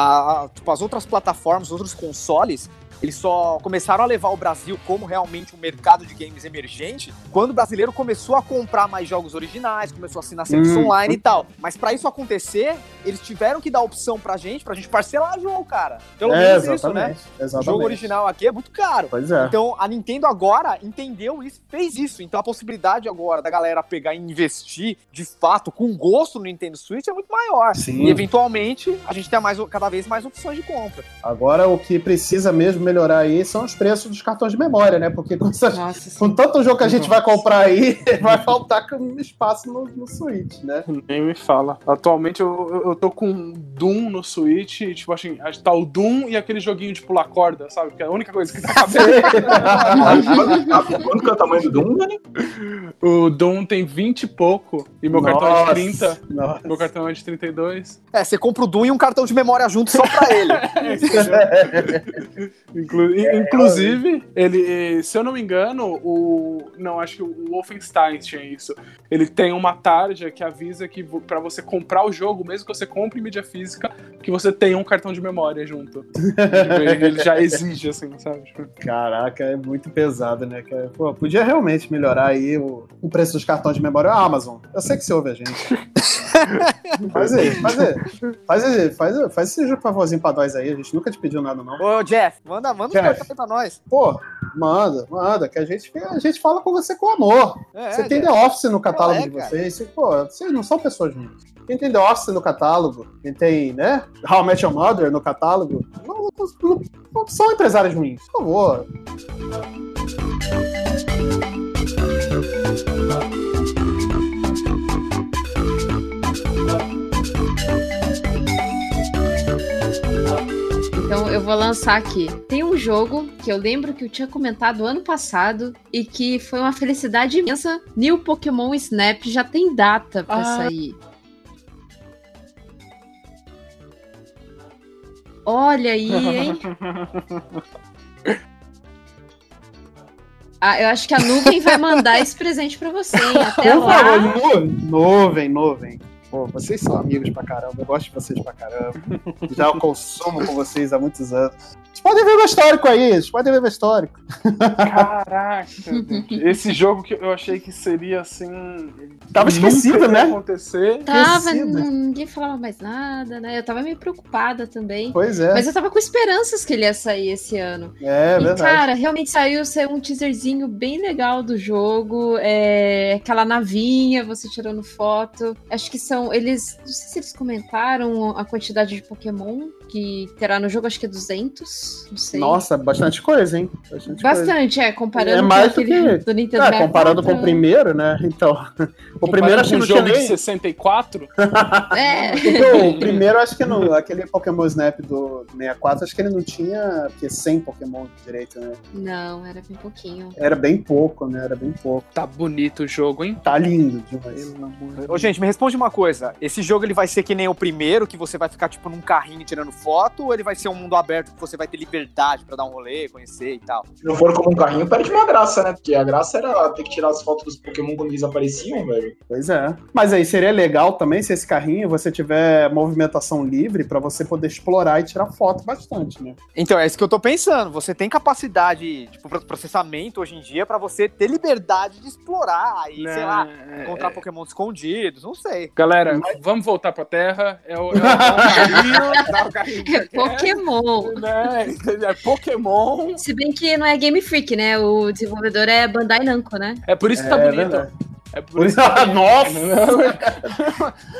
a- tipo, as outras plataformas, os outros consoles, eles só começaram a levar o Brasil como realmente um mercado de games emergente quando o brasileiro começou a comprar mais jogos originais, começou a assinar serviço Hum. online e tal. Mas pra isso acontecer, eles tiveram que dar opção pra gente, pra gente parcelar jogo, cara. Pelo é, menos isso, né? exatamente, O jogo original aqui é muito caro. Pois é. Então a Nintendo agora entendeu isso, fez isso. Então a possibilidade agora da galera pegar e investir de fato com gosto no Nintendo Switch é muito maior. Sim. E eventualmente a gente tem mais, cada vez mais opções de compra. Agora o que precisa mesmo melhorar aí são os preços dos cartões de memória, né? Porque com, essas- Nossa, com tanto jogo que a gente vai comprar aí, [LAUGHS] vai faltar espaço no, no Switch, né? Nem me fala. Atualmente eu, eu- tô com Doom no Switch, e, tipo assim, tá o Doom e aquele joguinho de pular corda, sabe? Que é a única coisa que tá [LAUGHS] cabendo. Quanto que é o tamanho do Doom, velho? o Doom tem 20 e pouco, e meu cartão é Nossa, de 30. nossa. Meu cartão é de 32. É, você compra o Doom e um cartão de memória junto só pra ele. [LAUGHS] Inclu- inclusive, ele, se eu não me engano, o. Não, acho que o Wolfenstein tinha isso. Ele tem uma tarja que avisa que pra você comprar o jogo, mesmo que você compre em mídia física, que você tenha um cartão de memória junto. Tipo, ele ele já exige, assim, sabe? Tipo, Caraca, é muito pesado, né? Pô, podia realmente melhorar aí o, o preço dos cartões de memória. Ah, Amazon, eu sei que você ouve a gente. [LAUGHS] [LAUGHS] faz aí, faz aí. Faz, aí, faz, faz esse favorzinho pra nós aí. A gente nunca te pediu nada, não. Ô, Jeff, manda, manda Jeff. um aí pra nós. Pô, manda, manda, que a gente, a gente fala com você com amor. É, você tem Jeff. The Office no catálogo É, de vocês. Você, pô, vocês não são pessoas ruins. Quem tem The Office no catálogo, quem tem, né, How I Met Your Mother no catálogo, não, não- não são empresários ruins, por favor. Então eu vou lançar aqui. Tem um jogo que eu lembro que eu tinha comentado ano passado e que foi uma felicidade imensa. New Pokémon Snap já tem data pra Ah. sair. Olha aí, hein? [LAUGHS] Ah, eu acho que a nuvem vai mandar esse presente pra você, hein? [LAUGHS] Até Por lá. favor, nu- nuvem, nuvem. Pô, vocês são amigos pra caramba, eu gosto de vocês pra caramba. Já [LAUGHS] consumo com vocês há muitos anos. Vocês podem ver meu histórico aí, vocês podem ver meu histórico. Caraca, [LAUGHS] esse jogo que eu achei que seria assim. Tava esquecido, né? acontecer. Tava, esquecido. não- ninguém falava mais nada, né? Eu tava meio preocupada também. Pois é, Mas eu tava com esperanças que ele ia sair esse ano. é e, verdade. cara, realmente saiu, saiu um teaserzinho bem legal do jogo. É, aquela navinha, você tirando foto. Acho que são. Eles. Não sei se eles comentaram a quantidade de Pokémon que terá no jogo, acho que é 200. Não sei. Nossa, bastante coisa, hein? Bastante coisa. Bastante, é, comparando É mais com do aquele que- do Nintendo É, 64. comparando com o primeiro, né? Então. [LAUGHS] O primeiro acho que um não tinha jogo de nem. 64. [LAUGHS] É. Então, o primeiro, acho que não, aquele Pokémon Snap do 64, acho que ele não tinha porque 100 Pokémon direito, né? Não, era bem pouquinho. Era bem pouco, né? Era bem pouco. Tá bonito o jogo, hein? Tá lindo demais. Pelo amor de Ô, gente, me responde uma coisa. Esse jogo ele vai ser que nem o primeiro, que você vai ficar tipo num carrinho tirando foto, ou ele vai ser um mundo aberto que você vai ter liberdade pra dar um rolê, conhecer e tal? Se não for como um carrinho, perde uma graça, né? Porque a graça era ter que tirar as fotos dos Pokémon quando eles apareciam, velho. Pois é. Mas aí seria legal também se esse carrinho você tiver movimentação livre pra você poder explorar e tirar foto bastante, né? Então, é isso que eu tô pensando. Você tem capacidade, tipo, pro- processamento hoje em dia pra você ter liberdade de explorar e, sei lá, É, encontrar Pokémon escondidos, não sei. Galera, vamos voltar pra Terra. É o, é o, [LAUGHS] é. [LAUGHS] É Pokémon. né? É Pokémon. Se bem que não é Game Freak, né? O desenvolvedor é Bandai Namco, né? É por isso que tá É bonito. verdade. É por isso que bonito. [LAUGHS] Nossa!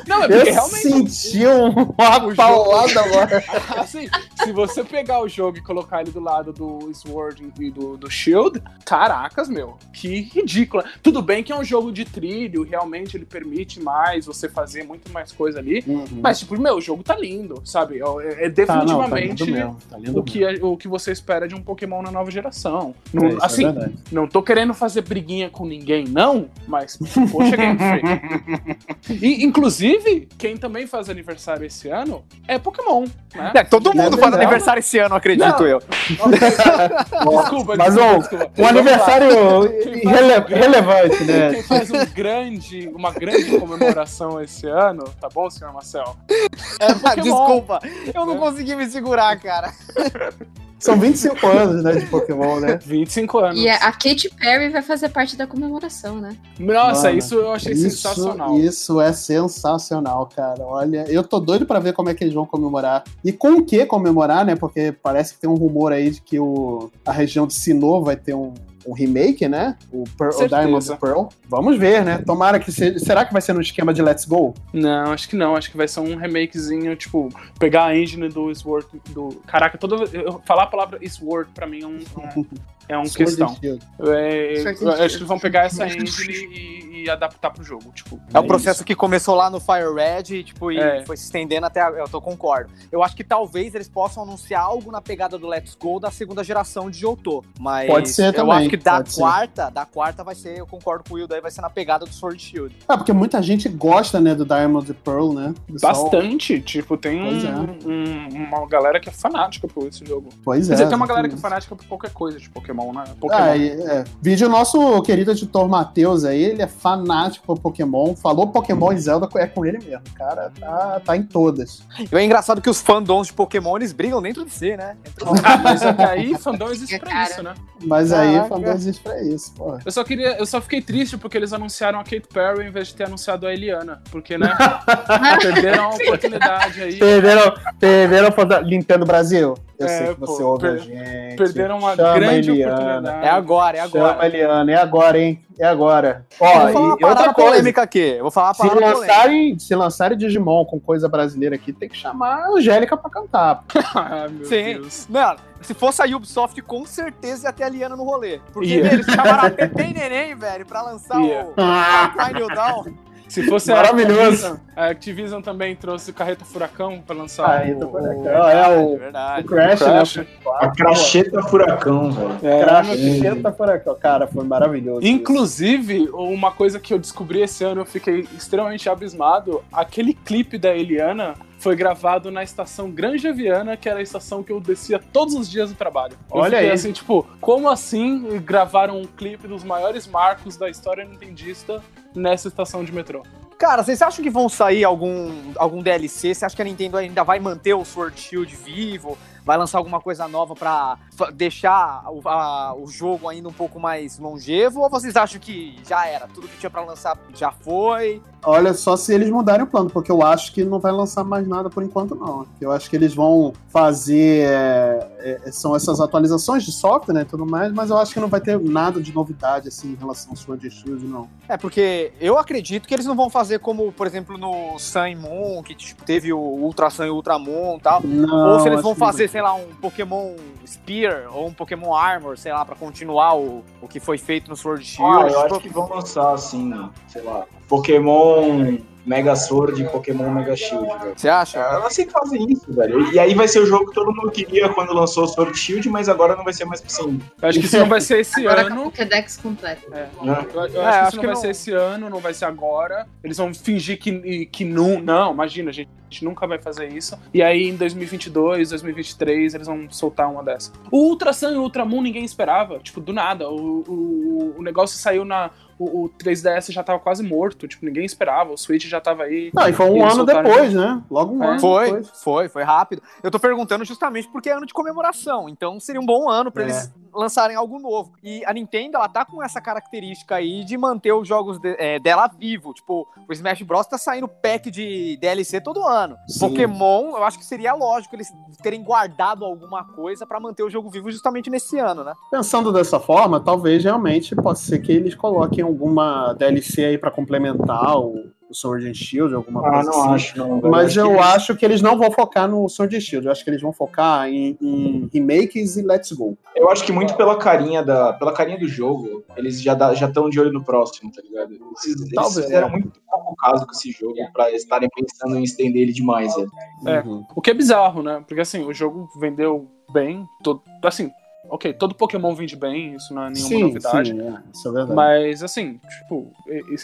Não, é porque Eu realmente. senti um- uma paulada agora. [LAUGHS] Assim, se você pegar o jogo e colocar ele do lado do Sword e do, do Shield, caracas, meu, que ridícula. Tudo bem que é um jogo de trilho, realmente ele permite mais você fazer muito mais coisa ali, mas, tipo, meu, o jogo tá lindo, sabe? É, é Tá, não, tá definitivamente tá o, que, é- o que você espera de um Pokémon na nova geração. Não-. É, isso é assim, não tô querendo fazer briguinha com ninguém, não, mas, poxa, Game [LAUGHS] Freak. E, inclusive, quem também faz aniversário esse ano é Pokémon, né? É, todo mundo É faz aniversário esse ano, acredito Não. eu. Desculpa, Mas desculpa, um, desculpa. um Vamos aniversário lá. Quem faz rele- um grande- relevante, né? Quem faz um grande, uma grande comemoração esse ano, tá bom, senhor Marcel? [LAUGHS] É Pokémon. Desculpa, eu não É. consegui me segurar, cara. [LAUGHS] São 25 anos, né, de Pokémon, né? [LAUGHS] 25 anos. E a Katy Perry vai fazer parte da comemoração, né? Nossa, Mano, isso eu achei Isso, sensacional. isso é sensacional, cara. Olha, eu tô doido pra ver como é que eles vão comemorar. E com o que comemorar, né? Porque parece que tem um rumor aí de que o, a região de Sinnoh vai ter um, um remake, né? O, Pearl, o. Diamond Pearl. Vamos ver, né? Tomara que seja. Será que vai ser no esquema de Let's Go? Não, acho que não. Acho que vai ser um remakezinho, tipo, pegar a engine do Sword. Do... Caraca, eu falar a palavra Sword pra mim é um. é um- É um Sword questão. É, and acho que eles vão pegar essa engine e, e adaptar pro jogo. Tipo, É o processo que começou lá no Fire Red e, tipo, e É. foi se estendendo até. a- Eu tô concordo. Eu acho que talvez eles possam anunciar algo na pegada do Let's Go da segunda geração de Johto. Mas Pode ser eu também, acho que da pode ser. quarta, da quarta vai ser, eu concordo com o Will, daí vai ser na pegada do Sword Shield. Ah, porque muita gente gosta, né, do Diamond and Pearl, né? Bastante. Tipo, tem é. um- um- uma galera que é fanática por esse jogo. Pois Quer é. dizer, tem uma galera que é fanática por qualquer coisa de Pokémon, né? Pokémon. Ah, e, é. Vídeo nosso querido editor Matheus aí, ele é fanático por Pokémon. Falou Pokémon e Zelda, é com ele mesmo. Cara tá, tá em todas. E é engraçado que os fandoms de Pokémon eles brigam dentro de si, né? Entre Ah, mas até aí, fandom existe pra Cara. isso, né? Mas aí, Caraca. fandom existe pra isso, pô. Eu só queria, eu só fiquei triste porque eles anunciaram a Kate Perry em vez de ter anunciado a Eliana, porque né, [LAUGHS] perderam a oportunidade aí. Perderam, perderam a Nintendo Brasil. Eu É, sei que você pô, ouve a gente. Perderam uma Chama a grande Eliana. oportunidade. É agora, é Chama a agora. Eliana, é agora, hein? É agora. Ó, Eu vou falar e outra polêmica aqui. Eu vou falar uma Se polêmica. lançarem, se lançarem Digimon com coisa brasileira aqui, tem que chamar a Angélica pra cantar. [LAUGHS] Ah, meu Sim. Deus. Mano, se fosse a Ubisoft, com certeza ia ter a Liana no rolê. Porque velho, eles chamaram a [LAUGHS] Pepe e Neném, velho, pra lançar Ia. o New Down. Se fosse Maravilhoso. a Activision, a Activision também trouxe o Carreta Furacão pra lançar Carreta o, Furacão. o- é o, verdade. o Crash, Crash. né? A cracheta furacão, velho. É, Sim. Tenta Furacão. Cara, foi maravilhoso. isso. Inclusive, uma coisa que eu descobri esse ano, eu fiquei extremamente abismado. Aquele clipe da Eliana foi gravado na estação Granja Viana, que era a estação que eu descia todos os dias do trabalho. Eu Olha aí. assim, tipo, como assim gravaram um clipe dos maiores marcos da história nintendista nessa estação de metrô? Cara, vocês acham que vão sair algum, algum DLC? Você acha que a Nintendo ainda vai manter o Sword Shield vivo? Vai lançar alguma coisa nova pra fa- deixar o, a- o jogo ainda um pouco mais longevo? Ou vocês acham que já era? Tudo que tinha pra lançar já foi? Olha, só se eles mudarem o plano, porque eu acho que não vai lançar mais nada por enquanto, não. Eu acho que eles vão fazer. é, é, são essas atualizações de software né, tudo mais, mas eu acho que não vai ter nada de novidade assim em relação ao Sword Shield, não. É, porque eu acredito que eles não vão fazer como, por exemplo, no Sun Moon, que tipo, teve o Ultra Sun e o Ultra Moon e tal. Não, ou se eles vão fazer. Sei lá, um Pokémon Spear ou um Pokémon Armor, sei lá, pra continuar o, o que foi feito no Sword Shield. Ah, eu acho que vão lançar, assim, sei lá, Pokémon Mega Sword e Pokémon Mega Shield, velho. Você acha? Elas sempre fazem isso, velho. E aí vai ser o jogo que todo mundo queria quando lançou o Sword Shield, mas agora não vai ser mais assim. Eu acho que isso não vai ser esse Agora ano. Pokédex completa. É. Né? Eu, eu É, acho que acho isso não que vai não- ser esse ano, não vai ser agora. Eles vão fingir que, que não. Não, imagina, gente. A gente nunca vai fazer isso. E aí, em 2022, 2023, eles vão soltar uma dessa. O Ultra Sun e o Ultra Moon ninguém esperava. Tipo, do nada. O, o, o negócio saiu na. O, o 3DS já tava quase morto. Tipo, ninguém esperava. O Switch já já tava aí. Não, e foi um ano depois, né? Logo um É. ano Foi, depois. foi, foi rápido. Eu tô perguntando justamente porque é ano de comemoração, então seria um bom ano pra É. eles lançarem algo novo. E a Nintendo, ela tá com essa característica aí de manter os jogos de- é, dela vivo. Tipo, o Smash Bros tá saindo pack de DLC todo ano. Sim. Pokémon, eu acho que seria lógico eles terem guardado alguma coisa pra manter o jogo vivo justamente nesse ano, né? Pensando dessa forma, talvez realmente possa ser que eles coloquem alguma DLC aí pra complementar o, o Sword and Shield, alguma Ah, coisa não assim. acho, não. velho. Mas que eu eles- acho que eles não vão focar no Sword and Shield. Eu acho que eles vão focar em, em remakes e Let's Go. Eu acho que muito pela carinha da, pela carinha do jogo, eles já estão de olho no próximo, tá ligado? Eles, eles Talvez, fizeram é. muito pouco caso com esse jogo pra estarem pensando em estender ele demais, velho. É. Uhum. O que é bizarro, né? Porque assim, o jogo vendeu bem. Todo, assim, ok, todo Pokémon vende bem, isso não é nenhuma Sim, novidade. sim, é, isso é verdade. Mas, assim, tipo,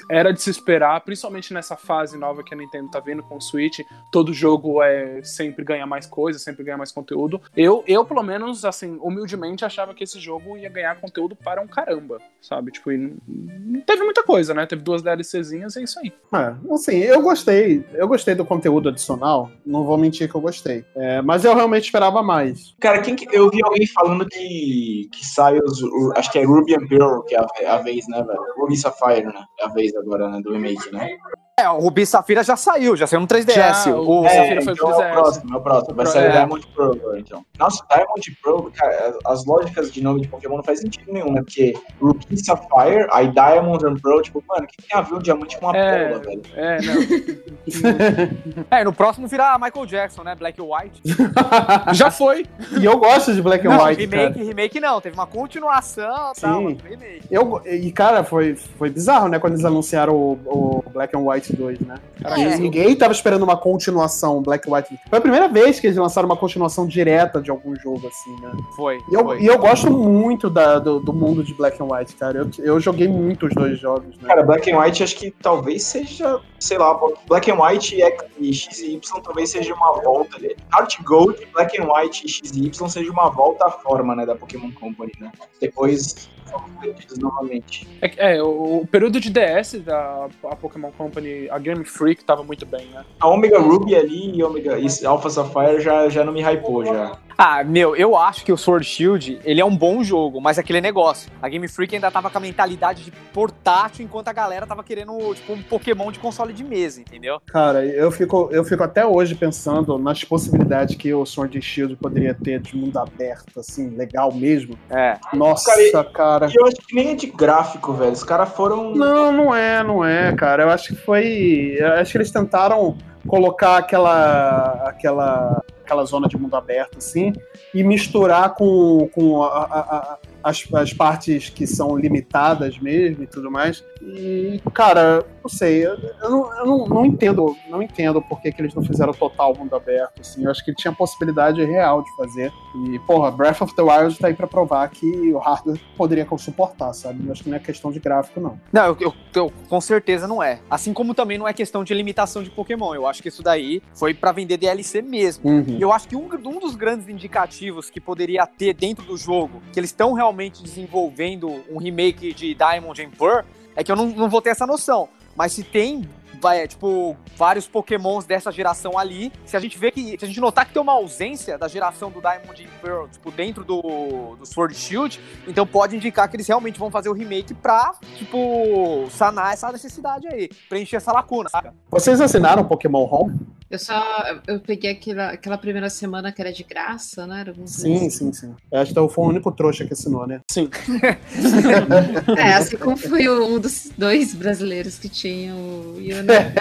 era de se esperar, principalmente nessa fase nova que a Nintendo tá vindo com o Switch. Todo jogo é sempre ganha mais coisa, sempre ganha mais conteúdo. Eu, eu, pelo menos, assim, humildemente achava que esse jogo ia ganhar conteúdo para um caramba, sabe? Tipo, e não, não teve muita coisa, né? Teve duas DLCzinhas e é isso aí. É, assim, eu gostei. Eu gostei do conteúdo adicional. Não vou mentir que eu gostei. É, mas eu realmente esperava mais. Cara, quem que, eu vi alguém falando que, que sai os. acho que é Ruby and Pearl, que é a, a vez, né, velho? Ruby Sapphire, né? É a vez agora, né? Do remake, né? É, o Rubi Safira já saiu, já saiu no 3DS. Já, o, o- É, Sapphire foi então pro é o 3DS. próximo, é o próximo. Vai Pro- sair é. o Diamond Pearl agora, então. Nossa, Diamond Pearl, cara, as lógicas de nome de Pokémon não faz sentido nenhum, né? Porque Ruby e Sapphire, aí Diamond and Pearl, tipo, mano, o que tem a ver um diamante com uma É. pérola, velho? É, não. [LAUGHS] É, no próximo vira Michael Jackson, né? Black and White. [LAUGHS] Já foi. E eu gosto de Black and Não, White, remake, cara. remake não, teve uma continuação e Sim. tal, remake. Eu, e, cara, foi, foi bizarro, né? Quando eles anunciaram o, o Black and White 2, né? É. Ninguém tava esperando uma continuação Black and White. Foi a primeira vez que eles lançaram uma continuação direta de algum jogo, assim, né? Foi, E eu, foi. e eu gosto muito da- do, do mundo de Black and White, cara. Eu, eu joguei muito os dois jogos, né? Cara, Black and White acho que talvez seja, sei lá, Black and White e X e Y talvez seja uma volta ali. Heart Gold, Black and White e X e Y seja uma volta à forma, né, da Pokémon Company, né? Depois são perdidos novamente. É, é, o, o período de DS da a Pokémon Company, a Game Freak, tava muito bem, né? A Omega Ruby ali e Omega e Alpha Sapphire já, já não me hypou já. Ah, meu, eu acho que o Sword Shield, ele é um bom jogo, mas é aquele negócio. A Game Freak ainda tava com a mentalidade de portátil, enquanto a galera tava querendo, tipo, um Pokémon de console de mesa, entendeu? Cara, eu fico, eu fico até hoje pensando nas possibilidades que o Sword Shield poderia ter de mundo aberto, assim, legal mesmo. É. Nossa, Cara, cara. E eu acho que nem é de gráfico, velho. Os caras foram. Não, não é, não é, cara. Eu acho que foi. eu acho que eles tentaram colocar aquela. aquela. Aquela zona de mundo aberto, assim, e misturar com, com a- a- a- as, as partes que são limitadas mesmo e tudo mais. E, cara, não sei, eu, eu não, eu não, não entendo, não entendo por que, que eles não fizeram total mundo aberto, assim. Eu acho que tinha possibilidade real de fazer. E, porra, Breath of the Wild tá aí pra provar que o hardware poderia suportar, sabe? Eu acho que não é questão de gráfico, não. Não, eu, eu- eu- com certeza não é. Assim como também não é questão de limitação de Pokémon. Eu acho que isso daí foi pra vender DLC mesmo. Uhum. Eu acho que um, um dos grandes indicativos que poderia ter dentro do jogo, que eles estão realmente desenvolvendo um remake de Diamond and Pearl, é que eu não, não vou ter essa noção. Mas se tem, vai, tipo, vários pokémons dessa geração ali, se a gente vê que, se a gente notar que tem uma ausência da geração do Diamond and Pearl, tipo, dentro do, do Sword Shield, então pode indicar que eles realmente vão fazer o remake pra, tipo, sanar essa necessidade aí, preencher essa lacuna, saca? Vocês assinaram Pokémon Home? Eu só eu peguei aquela, aquela primeira semana que era de graça, né? Era Sim, assim. sim, sim. Eu acho que eu fui o único trouxa que assinou, né? Sim. [LAUGHS] É, assim como foi um dos dois brasileiros que tinham o Yuna.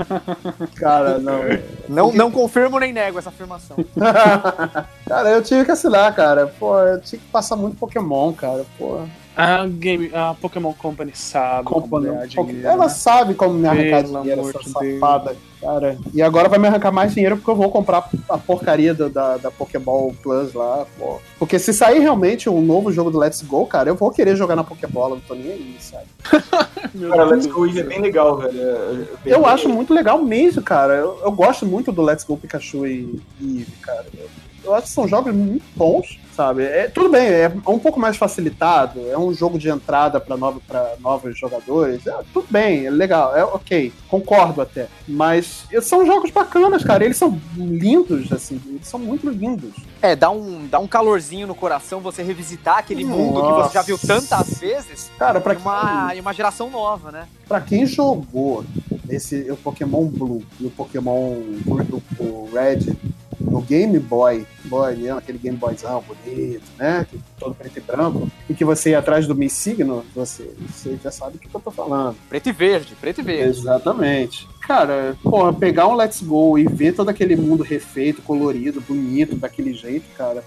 [LAUGHS] Cara, não. Não, não confirmo nem nego essa afirmação. [LAUGHS] cara, eu tive que assinar, cara. Pô, eu tinha que passar muito Pokémon, cara. Pô, A, game, a Pokémon Company sabe como Company- ganhar dinheiro, ela né? sabe como me arrancar Pelo dinheiro, essa Deus. safada. Cara, e agora vai me arrancar mais dinheiro porque eu vou comprar a porcaria do- da, da Pokéball Plus lá, pô. Porque se sair realmente um novo jogo do Let's Go, cara, eu vou querer jogar na Pokébola, não tô nem aí, sabe? [LAUGHS] Cara. Let's Go é bem legal, velho. Eu, Eu acho muito legal mesmo, cara. Eu, eu gosto muito do Let's Go Pikachu e, e Eevee, cara. Eu- eu acho que são jogos muito bons, sabe? É, tudo bem, é um pouco mais facilitado, é um jogo de entrada para novo, novos jogadores, é, tudo bem, é legal, é ok, concordo até. Mas são jogos bacanas, cara, eles são lindos, assim, eles são muito lindos. É, dá um, dá um calorzinho no coração você revisitar aquele mundo que você já viu tantas vezes. Cara, pra uma, em uma geração nova, né? Pra quem jogou esse o Pokémon Blue e o Pokémon o, o Red no Game Boy, Boy mesmo, aquele Game Boyzão bonito, né? Todo preto e branco, e que você ia atrás do Mi Signo, você, você já sabe o que eu tô falando. Preto e verde, preto e verde. Exatamente. Cara, porra, pegar um Let's Go e ver todo aquele mundo refeito, colorido, bonito, daquele jeito, cara,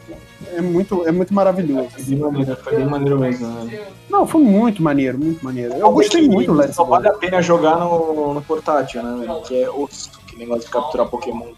é muito, é muito maravilhoso. Foi bem maneiro, foi bem maneiro mesmo. Né? Não, foi muito maneiro, muito maneiro. Eu gostei muito do Let's Go. Go. vale a pena jogar no, no portátil, né? Que é osso que negócio de capturar Pokémon.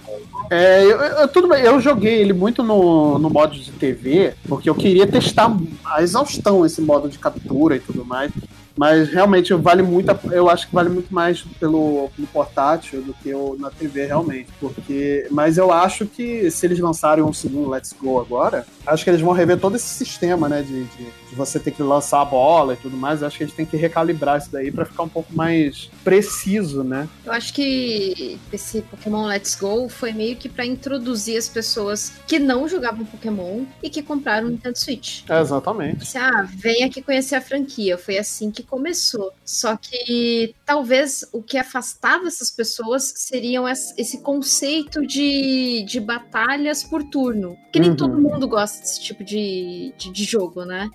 É, eu, eu, tudo bem, eu joguei ele muito no, no modo de TV, porque eu queria testar a exaustão esse modo de captura e tudo mais. Mas realmente vale muito, eu acho que vale muito mais pelo, pelo portátil do que eu, na TV realmente, porque mas eu acho que se eles lançarem um segundo Let's Go agora, acho que eles vão rever todo esse sistema, né, de, de, de você ter que lançar a bola e tudo mais. Eu acho que a gente tem que recalibrar isso daí para ficar um pouco mais preciso, né? Eu acho que esse Pokémon Let's Go foi meio que para introduzir as pessoas que não jogavam Pokémon e que compraram o Nintendo Switch. É, exatamente. Assim, ah, vem aqui conhecer a franquia. Foi assim que começou. Só que talvez o que afastava essas pessoas seriam esse conceito de, de batalhas por turno. Que nem Uhum. todo mundo gosta desse tipo de, de, de jogo, né?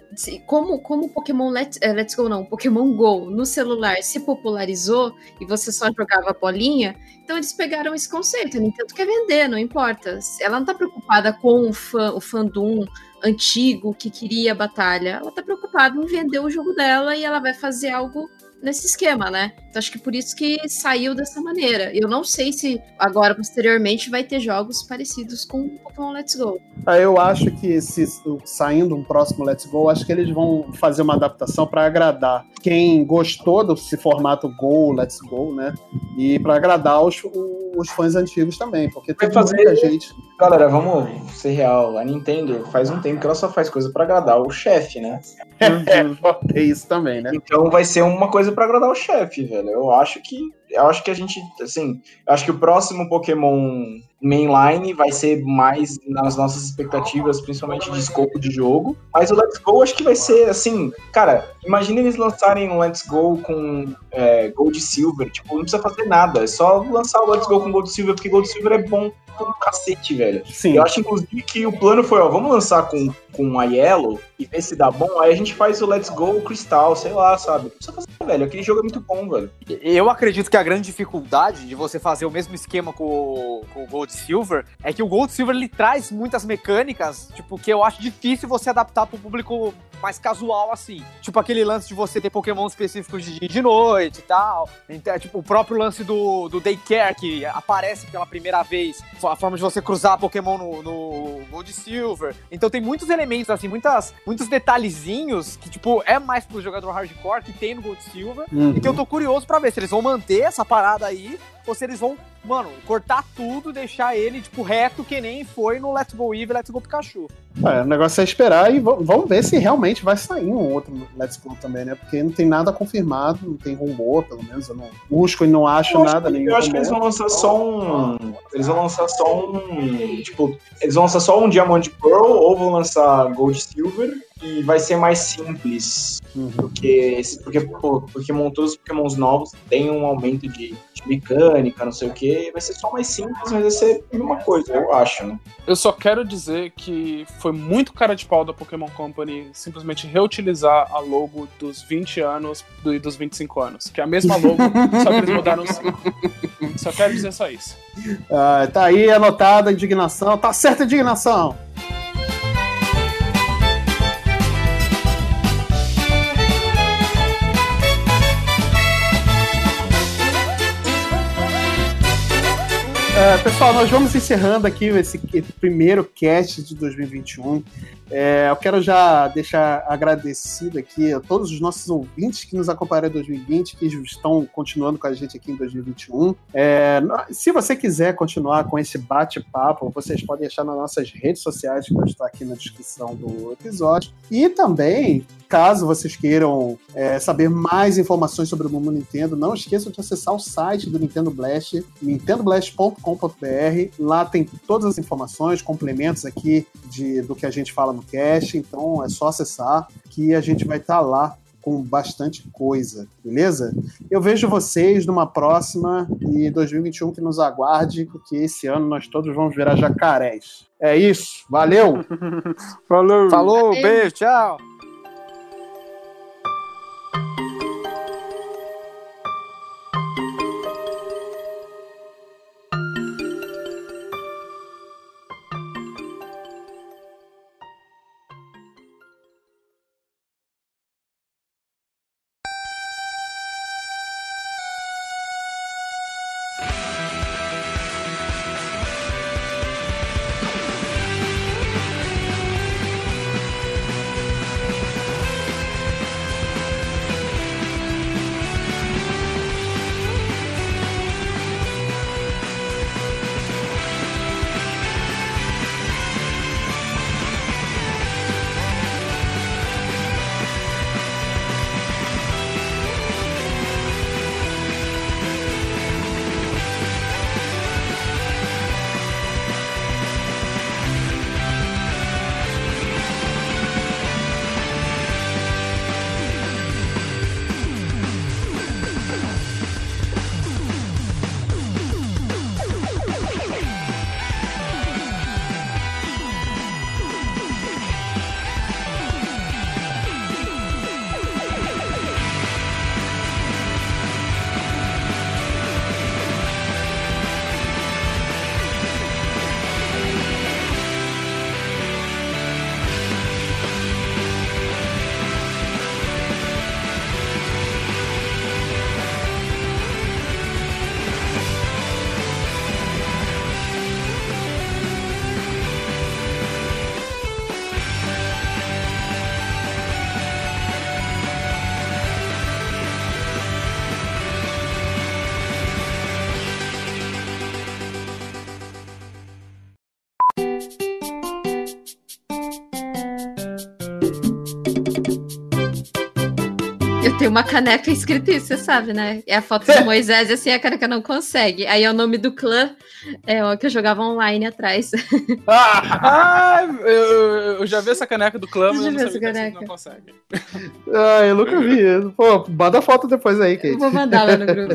Como, como Pokémon Let's, eh, Let's Go, não, Pokémon Go no celular se popularizou e você só jogava bolinha, então eles pegaram esse conceito. A Nintendo quer vender, não importa. Ela não tá preocupada com o, fã, o fandom antigo que queria batalha. Ela tá preocupada em vender o jogo dela e ela vai fazer algo nesse esquema, né? Então acho que por isso que saiu dessa maneira. Eu não sei se agora, posteriormente, vai ter jogos parecidos com Pokémon Let's Go. Ah, Eu acho que se saindo um próximo Let's Go, acho que eles vão fazer uma adaptação para agradar quem gostou desse formato Go, Let's Go, né? E para agradar os, os fãs antigos também, porque tem fazer- muita gente. Galera, vamos ser real. A Nintendo faz um tempo que ela só faz coisa pra agradar o chefe, né? É, é isso também, né? Então vai ser uma coisa pra agradar o chefe, velho. Eu acho que eu acho que a gente, assim, eu acho que o próximo Pokémon mainline vai ser mais nas nossas expectativas, principalmente de escopo de jogo. Mas o Let's Go acho que vai ser assim, cara, imagina eles lançarem um Let's Go com é, Gold Silver, tipo, não precisa fazer nada, é só lançar o Let's Go com Gold e Silver, porque Gold e Silver é bom um cacete, velho. Sim. Eu acho, inclusive, que o plano foi, ó, vamos lançar com, com a Yellow e ver se dá bom, aí a gente faz o Let's Go Crystal, sei lá, sabe? Não precisa fazer, velho, aquele jogo é muito bom, velho. Eu acredito que a grande dificuldade de você fazer o mesmo esquema com, o- com o Gold Silver é que o Gold Silver ele traz muitas mecânicas, tipo, que eu acho difícil você adaptar pro público mais casual assim. Tipo aquele lance de você ter Pokémon específicos de dia e de noite e tal. Então, é, tipo, o próprio lance do, do Daycare que aparece pela primeira vez, a forma de você cruzar Pokémon no, no Gold e Silver. Então tem muitos elementos, assim, muitas, muitos detalhezinhos que, tipo, é mais pro jogador hardcore que tem no Gold e Silver. Uhum. E que eu tô curioso pra ver se eles vão manter essa parada aí ou se eles vão, mano, cortar tudo, deixar ele, tipo, reto que nem foi no Let's Go Eevee e Let's Go Pikachu. É, o negócio é esperar e vamos ver se realmente vai sair um outro Let's Go também, né? Porque não tem nada confirmado, não tem rumor, pelo menos eu não busco e não acho Eu acho nada que- nenhum. Eu acho que eles vão lançar só um. Eles vão lançar só um. Tipo, eles vão lançar só um Diamond Pearl ou vão lançar Gold Silver e vai ser mais simples. Uhum. Porque, esse- porque pô, Pokémon, todos os Pokémons novos têm um aumento de, de mecânica, não sei o que. Vai ser só mais simples, mas vai ser a mesma coisa, eu acho, né? Eu só quero dizer que foi muito cara de pau da Pokémon Company simplesmente reutilizar a logo dos 20 anos do- e dos 25 anos. Que é a mesma logo, só que eles mudaram o símbolo. Só quero dizer só isso. Ah, tá aí anotada a indignação. Tá certa a indignação. Pessoal, nós vamos encerrando aqui esse, esse primeiro cast de 2021. É, eu quero já deixar agradecido aqui a todos os nossos ouvintes que nos acompanharam em 2020, que estão continuando com a gente aqui em 2021. É, se você quiser continuar com esse bate-papo, vocês podem deixar nas nossas redes sociais, que vai estar aqui na descrição do episódio. E também, caso vocês queiram é, saber mais informações sobre o mundo Nintendo, não esqueçam de acessar o site do Nintendo Blast, nintendoblast.com.br. Lá tem todas as informações, complementos aqui de, do que a gente fala no cast. Então é só acessar que a gente vai estar lá com bastante coisa, beleza? Eu vejo vocês numa próxima e 2021 que nos aguarde, porque esse ano nós todos vamos virar jacarés. É isso, valeu! [LAUGHS] Falou! Falou, beijo, tchau! Tenho uma caneca escrita isso, você sabe, né? É a foto do [LAUGHS] Moisés e assim a caneca não consegue. Aí é o nome do clã é o que eu jogava online atrás. [LAUGHS] Ah, eu, eu já vi essa caneca do clã, mas eu não sabia que assim não consegue. Ah, eu nunca vi. Pô, manda a foto depois aí, Kate. Eu vou mandar lá no [LAUGHS] grupo.